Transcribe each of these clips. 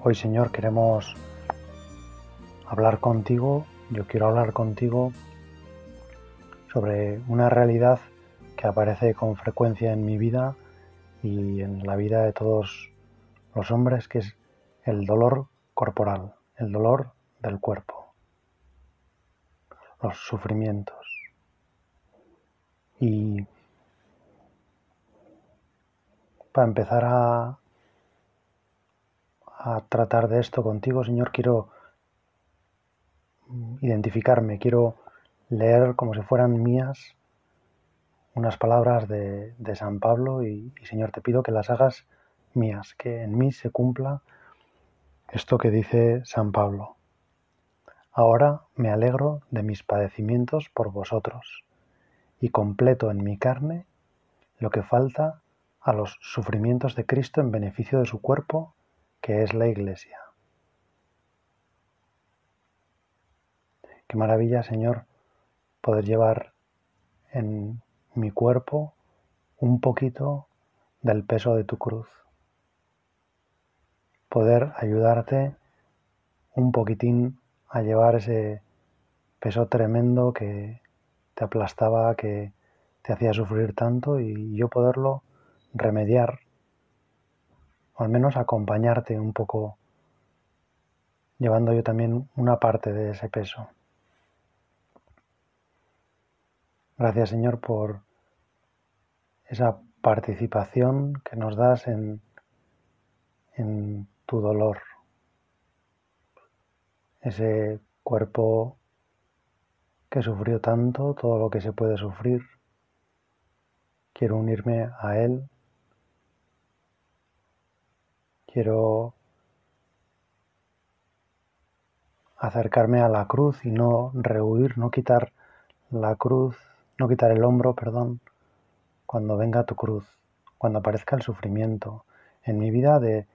Hoy Señor queremos hablar contigo, yo quiero hablar contigo sobre una realidad que aparece con frecuencia en mi vida y en la vida de todos los hombres, que es el dolor corporal, el dolor del cuerpo, los sufrimientos. Y para empezar a a tratar de esto contigo, Señor, quiero identificarme, quiero leer como si fueran mías unas palabras de, San Pablo y, y, Señor, te pido que las hagas mías, que en mí se cumpla esto que dice San Pablo. Ahora me alegro de mis padecimientos por vosotros y completo en mi carne lo que falta a los sufrimientos de Cristo en beneficio de su cuerpo que es la Iglesia. Qué maravilla, Señor, poder llevar en mi cuerpo un poquito del peso de tu cruz. Poder ayudarte un poquitín a llevar ese peso tremendo que te aplastaba, que te hacía sufrir tanto y yo poderlo remediar o al menos acompañarte un poco, llevando yo también una parte de ese peso. Gracias Señor por esa participación que nos das en, en tu dolor, ese cuerpo que sufrió tanto, todo lo que se puede sufrir. Quiero unirme a Él Quiero acercarme a la cruz y no rehuir, no quitar la cruz, no quitar el hombro, perdón, cuando venga tu cruz, cuando aparezca el sufrimiento en mi vida de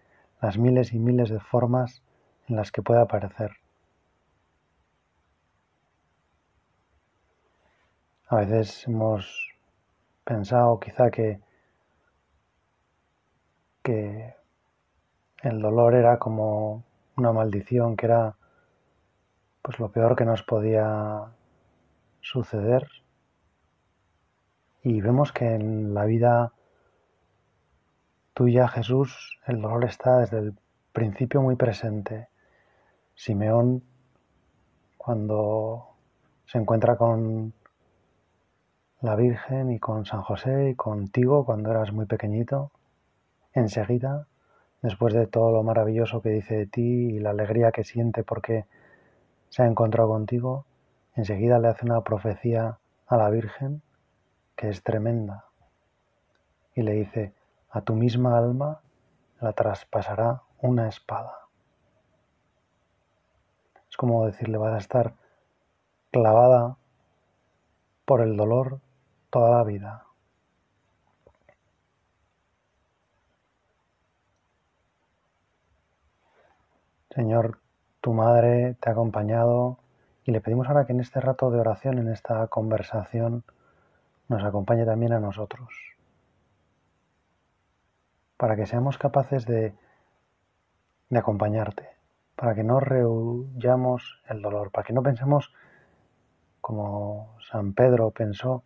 las miles y miles de formas en las que pueda aparecer. A veces hemos pensado quizá que, que el dolor era como una maldición, que era pues lo peor que nos podía suceder. Y vemos que en la vida tuya, Jesús, el dolor está desde el principio muy presente. Simeón, cuando se encuentra con la Virgen y con San José y contigo cuando eras muy pequeñito, enseguida después de todo lo maravilloso que dice de ti y la alegría que siente porque se ha encontrado contigo, enseguida le hace una profecía a la Virgen que es tremenda. Y le dice, a tu misma alma la traspasará una espada. Es como decirle, vas a estar clavada por el dolor toda la vida. Señor, tu madre te ha acompañado y le pedimos ahora que en este rato de oración, en esta conversación, nos acompañe también a nosotros, para que seamos capaces de, de acompañarte, para que no rehuyamos el dolor, para que no pensemos como San Pedro pensó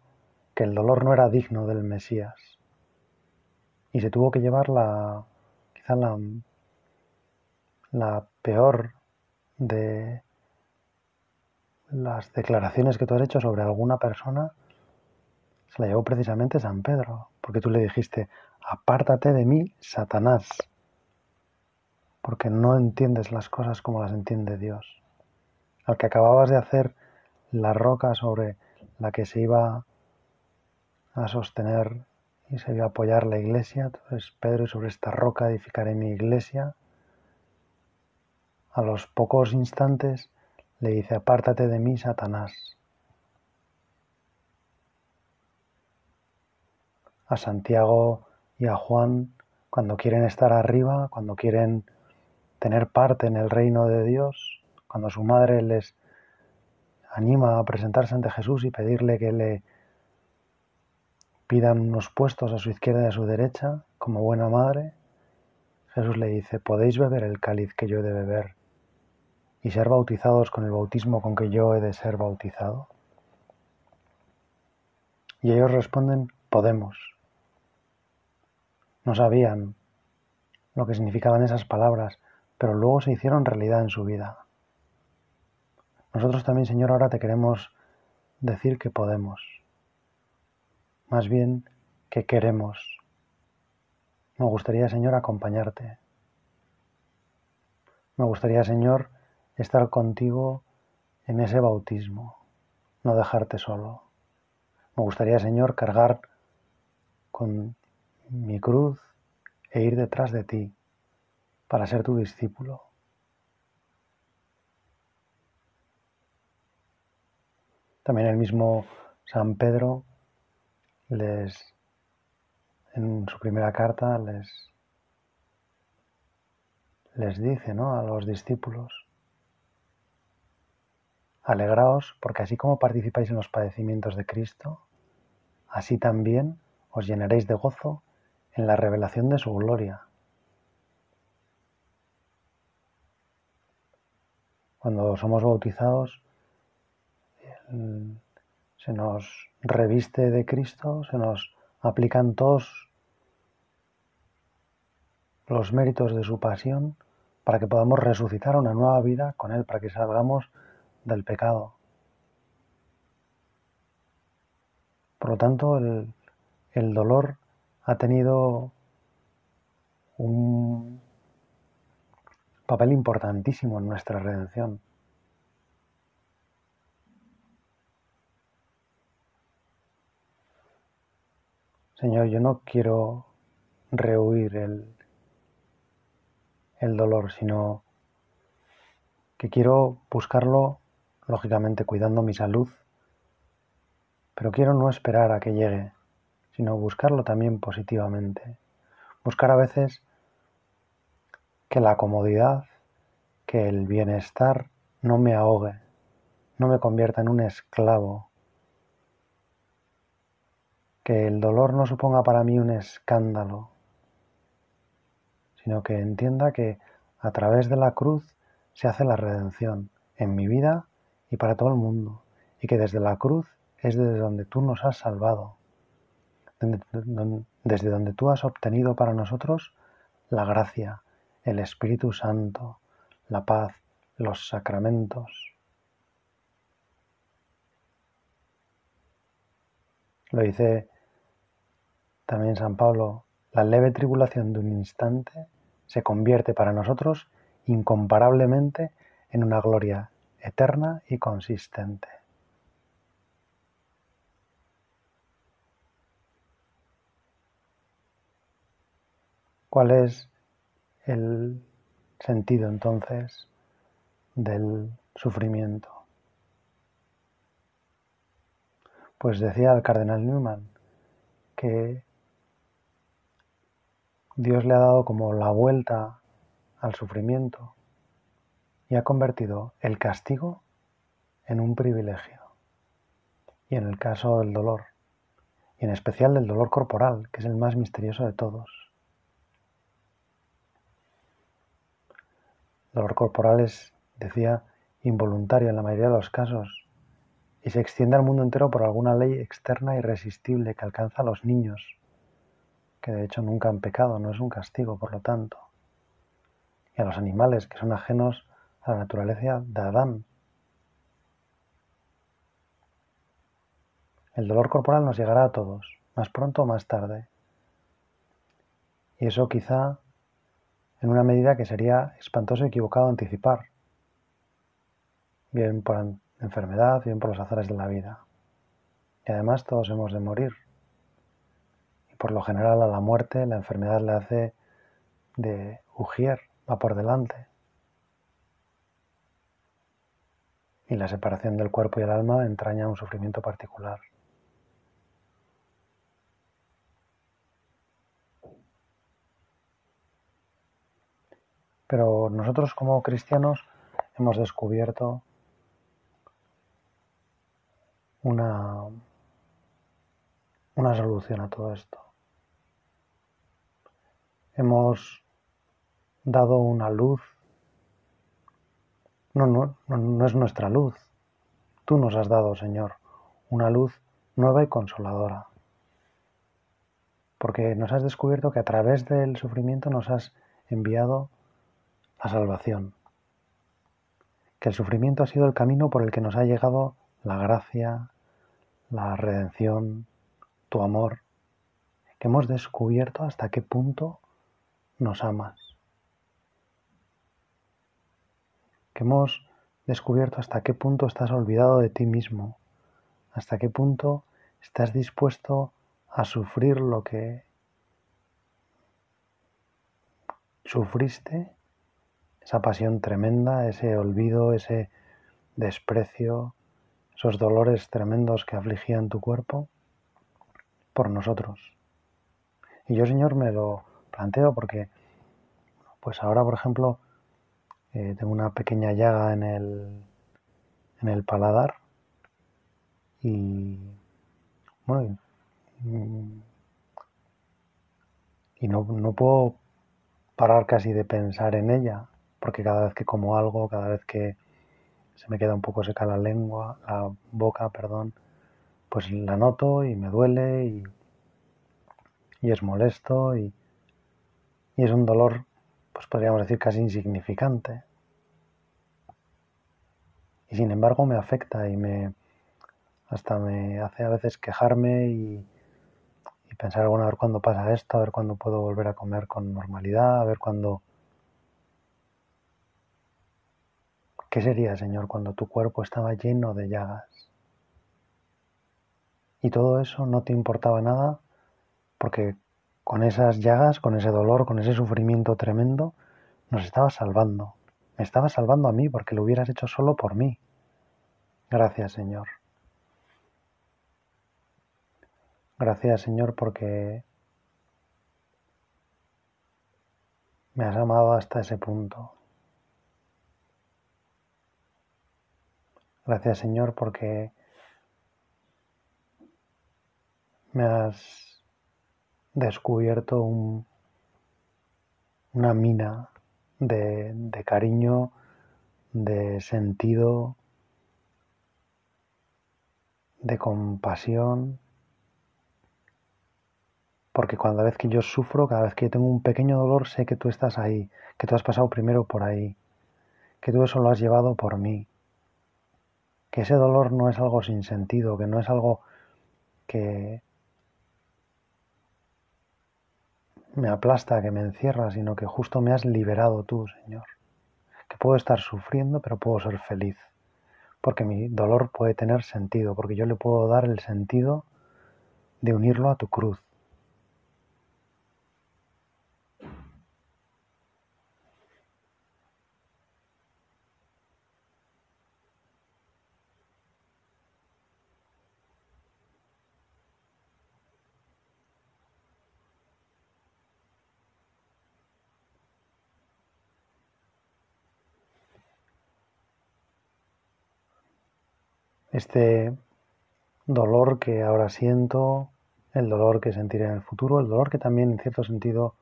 que el dolor no era digno del Mesías. Y se tuvo que llevar la, quizá la, la peor de las declaraciones que tú has hecho sobre alguna persona se la llevó precisamente San Pedro, porque tú le dijiste, apártate de mí, Satanás, porque no entiendes las cosas como las entiende Dios. Al que acababas de hacer la roca sobre la que se iba a sostener y se iba a apoyar la iglesia, entonces Pedro, y sobre esta roca edificaré mi iglesia, a los pocos instantes le dice, apártate de mí, Satanás. A Santiago y a Juan, cuando quieren estar arriba, cuando quieren tener parte en el reino de Dios, cuando su madre les anima a presentarse ante Jesús y pedirle que le pidan unos puestos a su izquierda y a su derecha, como buena madre, Jesús le dice, podéis beber el cáliz que yo he de beber y ser bautizados con el bautismo con que yo he de ser bautizado. Y ellos responden, podemos. No sabían lo que significaban esas palabras, pero luego se hicieron realidad en su vida. Nosotros también, Señor, ahora te queremos decir que podemos, más bien que queremos. Me gustaría, Señor, acompañarte. Me gustaría, Señor, estar contigo en ese bautismo, no dejarte solo. Me gustaría, Señor, cargar con mi cruz e ir detrás de ti para ser tu discípulo. También el mismo San Pedro les en su primera carta les les dice, ¿no? a los discípulos Alegraos porque así como participáis en los padecimientos de Cristo, así también os llenaréis de gozo en la revelación de su gloria. Cuando somos bautizados, se nos reviste de Cristo, se nos aplican todos los méritos de su pasión para que podamos resucitar una nueva vida con Él, para que salgamos del pecado. Por lo tanto, el, dolor ha tenido un papel importantísimo en nuestra redención. Señor, yo no quiero rehuir el, el dolor, sino que quiero buscarlo, lógicamente cuidando mi salud, pero quiero no esperar a que llegue, sino buscarlo también positivamente. Buscar a veces que la comodidad, que el bienestar no me ahogue, no me convierta en un esclavo que el dolor no suponga para mí un escándalo, sino que entienda que a través de la cruz se hace la redención en mi vida y para todo el mundo, y que desde la cruz es desde donde tú nos has salvado, desde donde tú has obtenido para nosotros la gracia, el Espíritu Santo, la paz, los sacramentos. Lo dice también San Pablo, la leve tribulación de un instante se convierte para nosotros incomparablemente en una gloria eterna y consistente. ¿Cuál es el sentido entonces del sufrimiento? Pues decía el cardenal Newman que Dios le ha dado como la vuelta al sufrimiento y ha convertido el castigo en un privilegio. Y en el caso del dolor, y en especial del dolor corporal, que es el más misterioso de todos. El dolor corporal es, decía, involuntario en la mayoría de los casos y se extiende al mundo entero por alguna ley externa irresistible que alcanza a los niños que de hecho nunca han pecado, no es un castigo, por lo tanto, y a los animales que son ajenos la naturaleza de Adán. El dolor corporal nos llegará a todos, más pronto o más tarde. Y eso quizá en una medida que sería espantoso y equivocado anticipar, bien por enfermedad, bien por los azares de la vida. Y además todos hemos de morir por lo general a la muerte la enfermedad le hace de ujier, va por delante. Y la separación del cuerpo y el alma entraña un sufrimiento particular. Pero nosotros como cristianos hemos descubierto una, una solución a todo esto. Hemos dado una luz. No, no, no es nuestra luz. Tú nos has dado, Señor, una luz nueva y consoladora. Porque nos has descubierto que a través del sufrimiento nos has enviado la salvación. Que el sufrimiento ha sido el camino por el que nos ha llegado la gracia, la redención, tu amor. Que hemos descubierto hasta qué punto nos amas. Que hemos descubierto hasta qué punto estás olvidado de ti mismo. Hasta qué punto estás dispuesto a sufrir lo que sufriste esa pasión tremenda, ese olvido, ese desprecio, esos dolores tremendos que afligían tu cuerpo por nosotros. Y yo, Señor, me lo planteo porque, pues ahora, por ejemplo, eh, tengo una pequeña llaga en el, en el paladar y, bueno, y, no, no puedo parar casi de pensar en ella porque cada vez que como algo, cada vez que se me queda un poco seca la lengua, la boca, perdón, pues la noto y me duele y, es molesto y, y es un dolor, pues podríamos decir casi insignificante. Y sin embargo me afecta y me hasta me hace a veces quejarme y, y pensar, bueno, a ver cuándo pasa esto, a ver cuándo puedo volver a comer con normalidad, a ver cuándo ¿Qué sería, Señor, cuando tu cuerpo estaba lleno de llagas? Y todo eso no te importaba nada porque con esas llagas, con ese dolor, con ese sufrimiento tremendo, nos estabas salvando. Me estabas salvando a mí porque lo hubieras hecho solo por mí. Gracias, Señor. Gracias, Señor, porque me has amado hasta ese punto. Gracias Señor porque me has descubierto una mina de, cariño, de sentido, de compasión, porque cada vez que yo sufro, cada vez que yo tengo un pequeño dolor, sé que tú estás ahí, que tú has pasado primero por ahí, que tú eso lo has llevado por mí. Que ese dolor no es algo sin sentido, que no es algo que me aplasta, que me encierra, sino que justo me has liberado tú, Señor. Que puedo estar sufriendo, pero puedo ser feliz, porque mi dolor puede tener sentido, porque yo le puedo dar el sentido de unirlo a tu cruz. Este dolor que ahora siento, el dolor que sentiré en el futuro, el dolor que también en cierto sentido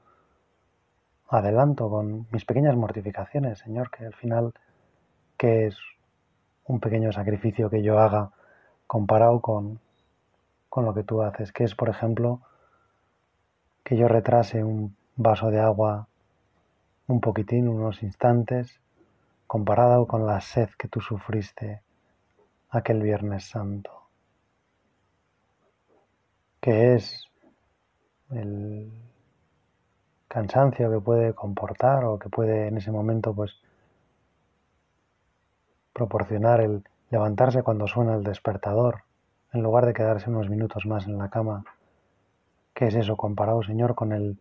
adelanto con mis pequeñas mortificaciones, Señor, que al final, ¿qué es un pequeño sacrificio que yo haga comparado con, con lo que tú haces? Que es, por ejemplo, que yo retrase un vaso de agua un poquitín, unos instantes, comparado con la sed que tú sufriste aquel Viernes Santo, que es el cansancio que puede comportar o que puede en ese momento pues proporcionar el levantarse cuando suena el despertador en lugar de quedarse unos minutos más en la cama. ¿Qué es eso comparado, Señor, con el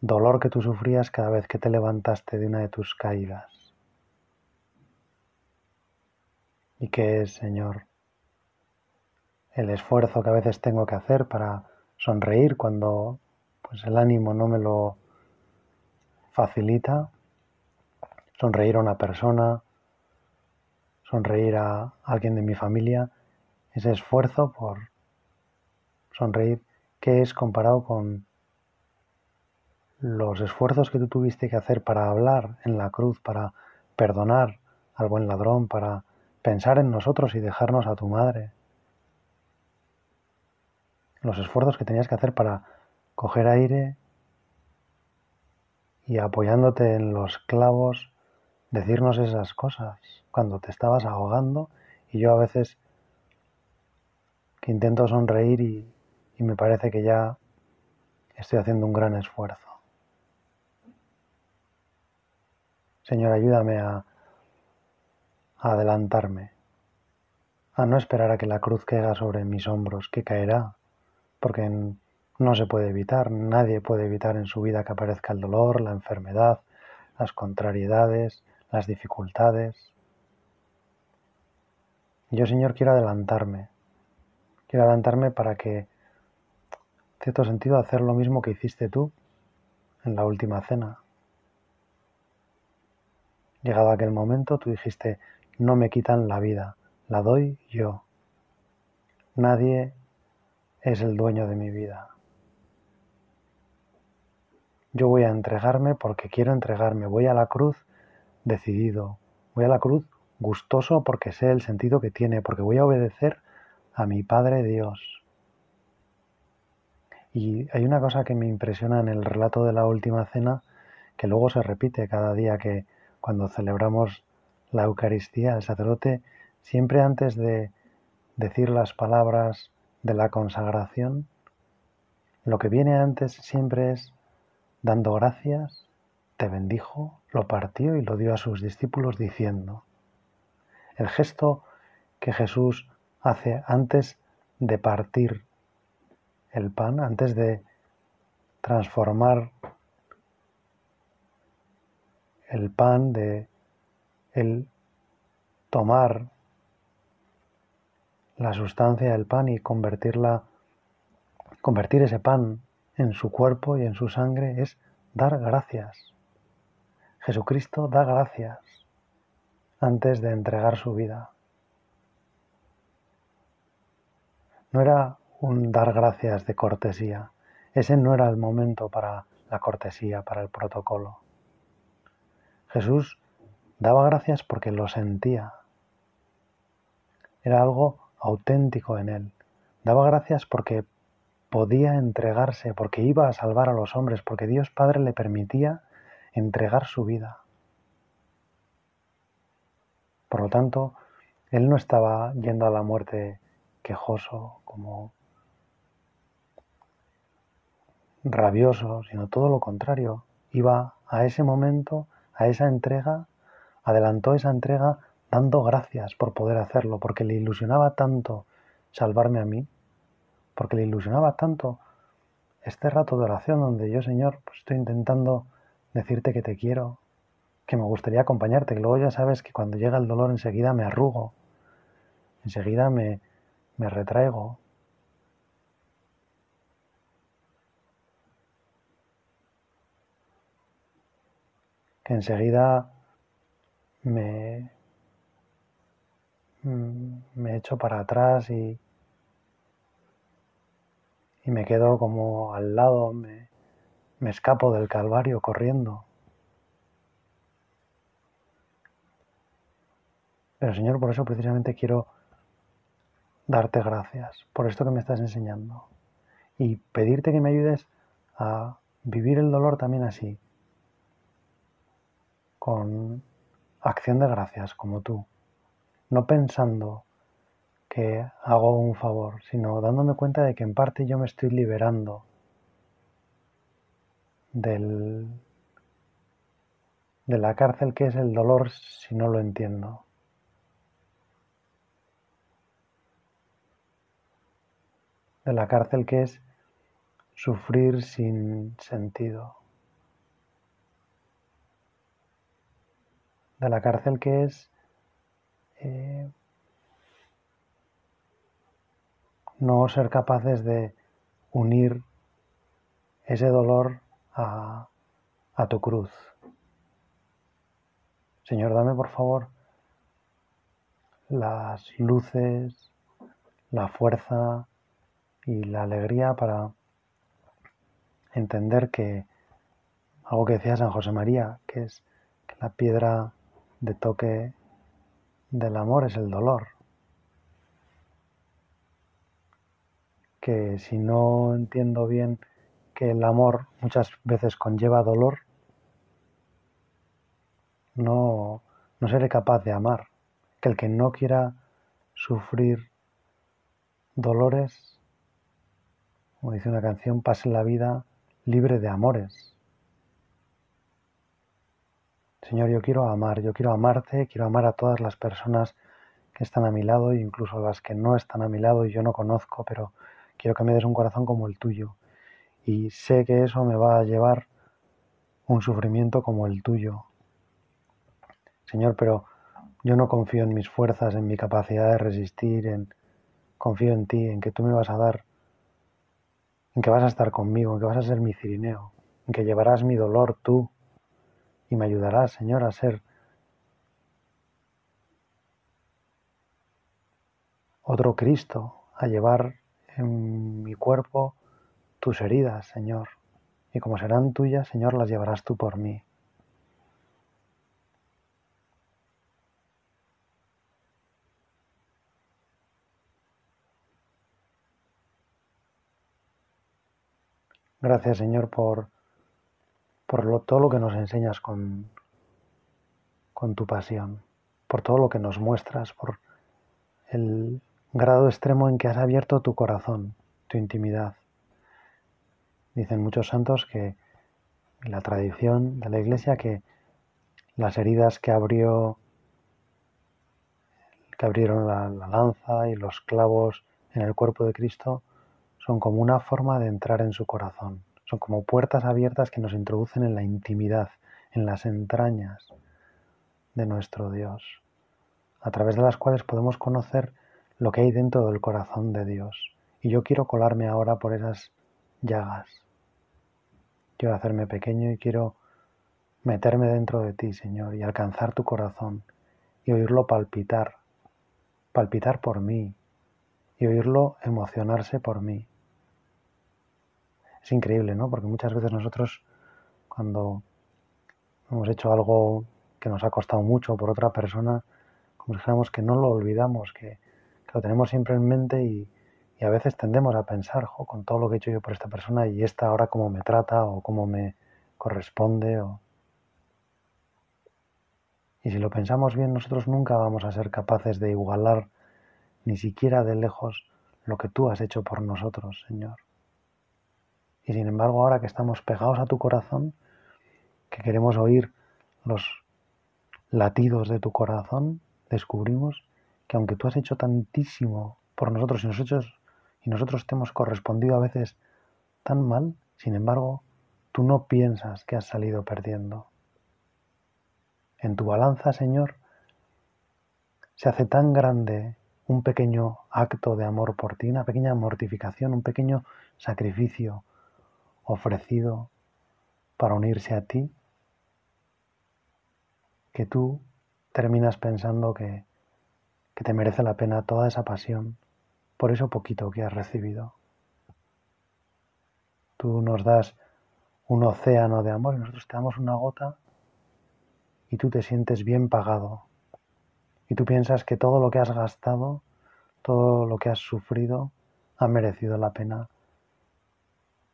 dolor que tú sufrías cada vez que te levantaste de una de tus caídas? ¿Y qué es, Señor? El esfuerzo que a veces tengo que hacer para sonreír cuando pues el ánimo no me lo facilita. Sonreír a una persona, sonreír a alguien de mi familia, ese esfuerzo por sonreír, ¿qué es comparado con los esfuerzos que tú tuviste que hacer para hablar en la cruz, para perdonar al buen ladrón, para pensar en nosotros y dejarnos a tu madre. Los esfuerzos que tenías que hacer para coger aire y apoyándote en los clavos, decirnos esas cosas cuando te estabas ahogando y yo a veces que intento sonreír y, y me parece que ya estoy haciendo un gran esfuerzo. Señor, ayúdame a, adelantarme, a no esperar a que la cruz caiga sobre mis hombros, que caerá, porque no se puede evitar, nadie puede evitar en su vida que aparezca el dolor, la enfermedad, las contrariedades, las dificultades. Yo, Señor, quiero adelantarme, quiero adelantarme para que, en cierto sentido, hacer lo mismo que hiciste tú en la última cena, Llegado aquel momento, tú dijiste, no me quitan la vida, la doy yo. Nadie es el dueño de mi vida. Yo voy a entregarme porque quiero entregarme. Voy a la cruz decidido. Voy a la cruz gustoso porque sé el sentido que tiene, porque voy a obedecer a mi Padre Dios. Y hay una cosa que me impresiona en el relato de la última cena, que luego se repite cada día que cuando celebramos la Eucaristía, el sacerdote siempre antes de decir las palabras de la consagración, lo que viene antes siempre es dando gracias, te bendijo, lo partió y lo dio a sus discípulos diciendo. El gesto que Jesús hace antes de partir el pan, antes de transformar el pan, de el tomar la sustancia del pan y convertirla, convertir ese pan en su cuerpo y en su sangre es dar gracias. Jesucristo da gracias antes de entregar su vida. No era un dar gracias de cortesía, ese no era el momento para la cortesía, para el protocolo. Jesús daba gracias porque lo sentía. Era algo auténtico en él. Daba gracias porque podía entregarse, porque iba a salvar a los hombres, porque Dios Padre le permitía entregar su vida. Por lo tanto, él no estaba yendo a la muerte quejoso, como rabioso, sino todo lo contrario. Iba a ese momento a esa entrega, adelantó esa entrega dando gracias por poder hacerlo, porque le ilusionaba tanto salvarme a mí, porque le ilusionaba tanto este rato de oración donde yo, Señor, pues estoy intentando decirte que te quiero, que me gustaría acompañarte, que luego ya sabes que cuando llega el dolor enseguida me arrugo, enseguida me, me retraigo, que enseguida me, me echo para atrás y, y me quedo como al lado, me, me escapo del Calvario corriendo. Pero Señor, por eso precisamente quiero darte gracias, por esto que me estás enseñando, y pedirte que me ayudes a vivir el dolor también así, con acción de gracias como tú, no pensando que hago un favor, sino dándome cuenta de que en parte yo me estoy liberando del, de la cárcel que es el dolor si no lo entiendo. De la cárcel que es sufrir sin sentido. De la cárcel que es eh, no ser capaces de unir ese dolor a, a tu cruz. Señor, dame por favor las luces, la fuerza y la alegría para entender que algo que decía San José María, que es que la piedra de toque del amor es el dolor. Que si no entiendo bien que el amor muchas veces conlleva dolor, no, no seré capaz de amar. Que el que no quiera sufrir dolores, como dice una canción, pase la vida libre de amores. Señor, yo quiero amar, yo quiero amarte, quiero amar a todas las personas que están a mi lado, incluso a las que no están a mi lado y yo no conozco, pero quiero que me des un corazón como el tuyo. Y sé que eso me va a llevar un sufrimiento como el tuyo. Señor, pero yo no confío en mis fuerzas, en mi capacidad de resistir, en confío en ti, en que tú me vas a dar, en que vas a estar conmigo, en que vas a ser mi cirineo, en que llevarás mi dolor tú y me ayudarás, Señor, a ser otro Cristo, a llevar en mi cuerpo tus heridas, Señor. Y como serán tuyas, Señor, las llevarás tú por mí. Gracias, Señor, por, por todo lo que nos enseñas con, con tu pasión, por todo lo que nos muestras, por el grado extremo en que has abierto tu corazón, tu intimidad. Dicen muchos santos que la tradición de la Iglesia que las heridas que abrió que abrieron la lanza y los clavos en el cuerpo de Cristo son como una forma de entrar en su corazón. Son como puertas abiertas que nos introducen en la intimidad, en las entrañas de nuestro Dios, a través de las cuales podemos conocer lo que hay dentro del corazón de Dios. Y yo quiero colarme ahora por esas llagas. Quiero hacerme pequeño y quiero meterme dentro de ti, Señor, y alcanzar tu corazón y oírlo palpitar, palpitar por mí y oírlo emocionarse por mí es increíble, ¿no? Porque muchas veces nosotros cuando hemos hecho algo que nos ha costado mucho por otra persona, como si dijéramos que no lo olvidamos, que, lo tenemos siempre en mente y, a veces tendemos a pensar, jo, con todo lo que he hecho yo por esta persona y esta ahora cómo me trata o cómo me corresponde. Y si lo pensamos bien, nosotros nunca vamos a ser capaces de igualar ni siquiera de lejos lo que tú has hecho por nosotros, Señor. Y sin embargo, ahora que estamos pegados a tu corazón, que queremos oír los latidos de tu corazón, descubrimos que aunque tú has hecho tantísimo por nosotros y nosotros, y nosotros te hemos correspondido a veces tan mal, sin embargo, tú no piensas que has salido perdiendo. En tu balanza, Señor, se hace tan grande un pequeño acto de amor por ti, una pequeña mortificación, un pequeño sacrificio, ofrecido para unirse a ti, que tú terminas pensando que, que te merece la pena toda esa pasión por eso poquito que has recibido. Tú nos das un océano de amor y nosotros te damos una gota y tú te sientes bien pagado. Y tú piensas que todo lo que has gastado, todo lo que has sufrido, ha merecido la pena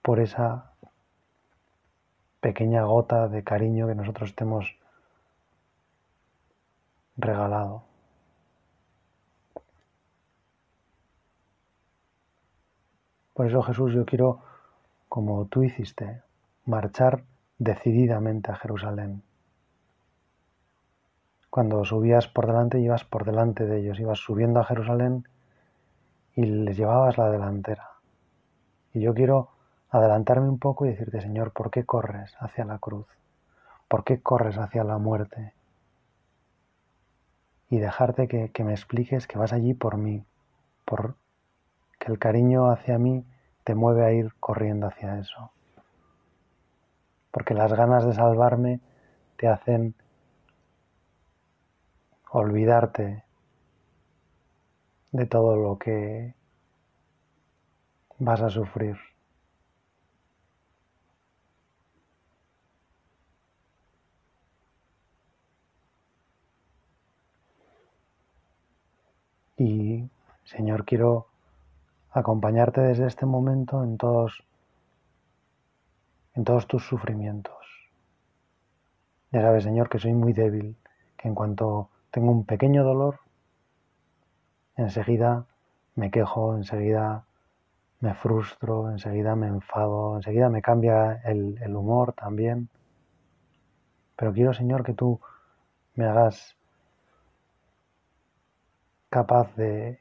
por esa pequeña gota de cariño que nosotros te hemos regalado. Por eso Jesús yo quiero, como tú hiciste, marchar decididamente a Jerusalén. Cuando subías por delante, ibas por delante de ellos, ibas subiendo a Jerusalén y les llevabas la delantera. Y yo quiero adelantarme un poco y decirte, Señor, ¿por qué corres hacia la cruz? ¿Por qué corres hacia la muerte? Y dejarte que, me expliques que vas allí por mí, por que el cariño hacia mí te mueve a ir corriendo hacia eso. Porque las ganas de salvarme te hacen olvidarte de todo lo que vas a sufrir. Y Señor, quiero acompañarte desde este momento en todos, en todos tus sufrimientos. Ya sabes, Señor, que soy muy débil, que en cuanto tengo un pequeño dolor, enseguida me quejo, enseguida me frustro, enseguida me enfado, enseguida me cambia el, el humor también. Pero quiero, Señor, que tú me hagas capaz de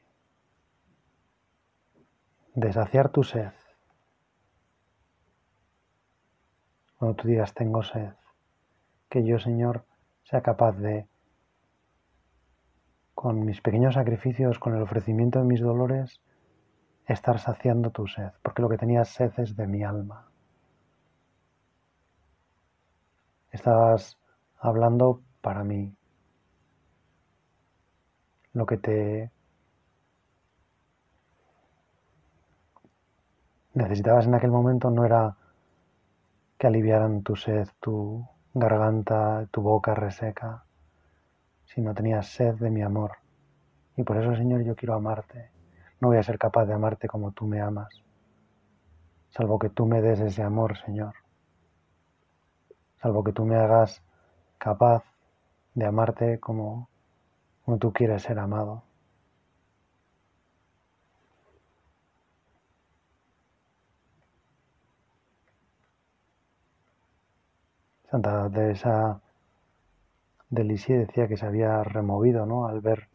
saciar tu sed. Cuando tú digas tengo sed, que yo, Señor, sea capaz de, con mis pequeños sacrificios, con el ofrecimiento de mis dolores, estar saciando tu sed, porque lo que tenías sed es de mi alma. Estabas hablando para mí. Lo que te necesitabas en aquel momento no era que aliviaran tu sed, tu garganta, tu boca reseca, sino tenías sed de mi amor. Y por eso, Señor, yo quiero amarte. No voy a ser capaz de amarte como tú me amas, salvo que tú me des ese amor, Señor. Salvo que tú me hagas capaz de amarte como, como tú quieres ser amado. Santa Teresa de Lisieux decía que se había removido ¿no? al ver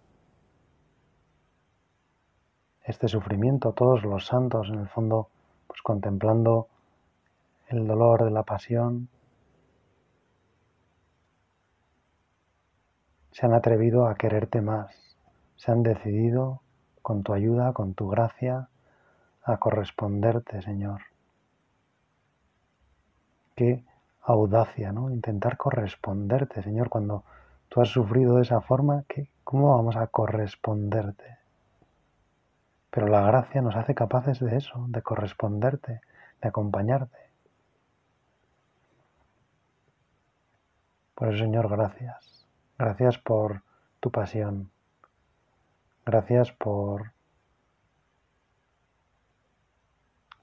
este sufrimiento, todos los santos en el fondo pues contemplando el dolor de la pasión, se han atrevido a quererte más, se han decidido con tu ayuda, con tu gracia, a corresponderte, Señor. Que audacia, ¿no? Intentar corresponderte, Señor, cuando tú has sufrido de esa forma, ¿cómo vamos a corresponderte? Pero la gracia nos hace capaces de eso, de corresponderte, de acompañarte. Por eso, Señor, gracias. Gracias por tu pasión. Gracias por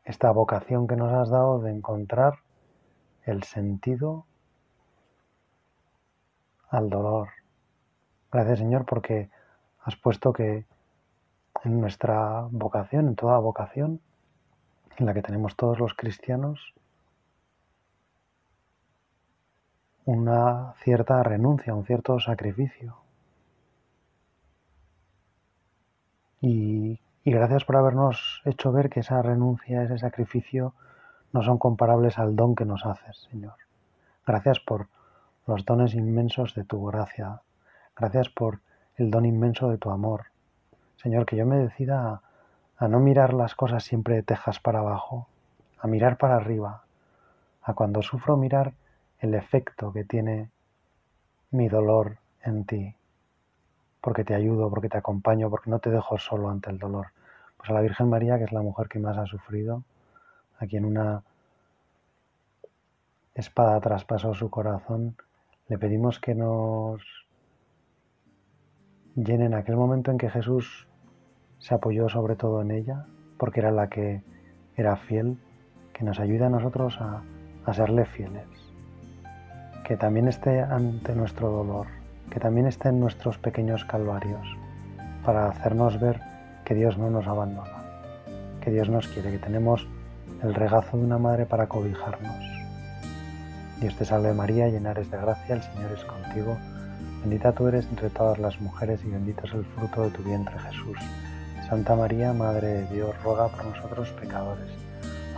esta vocación que nos has dado de encontrar el sentido al dolor. Gracias Señor porque has puesto que en nuestra vocación, en toda vocación, en la que tenemos todos los cristianos, una cierta renuncia, un cierto sacrificio. Y, gracias por habernos hecho ver que esa renuncia, ese sacrificio, no son comparables al don que nos haces, Señor. Gracias por los dones inmensos de tu gracia. Gracias por el don inmenso de tu amor. Señor, que yo me decida a, no mirar las cosas siempre de tejas para abajo, a mirar para arriba, a cuando sufro mirar el efecto que tiene mi dolor en ti, porque te ayudo, porque te acompaño, porque no te dejo solo ante el dolor. Pues a la Virgen María, que es la mujer que más ha sufrido, a quien una espada traspasó su corazón, le pedimos que nos llene en aquel momento en que Jesús se apoyó sobre todo en ella, porque era la que era fiel, que nos ayude a nosotros a, a serle fieles, que también esté ante nuestro dolor, que también esté en nuestros pequeños calvarios, para hacernos ver que Dios no nos abandona, que Dios nos quiere, que tenemos el regazo de una madre para cobijarnos. Dios te salve María, llena eres de gracia, el Señor es contigo. Bendita tú eres entre todas las mujeres y bendito es el fruto de tu vientre Jesús. Santa María, Madre de Dios, ruega por nosotros pecadores,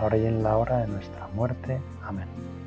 ahora y en la hora de nuestra muerte. Amén.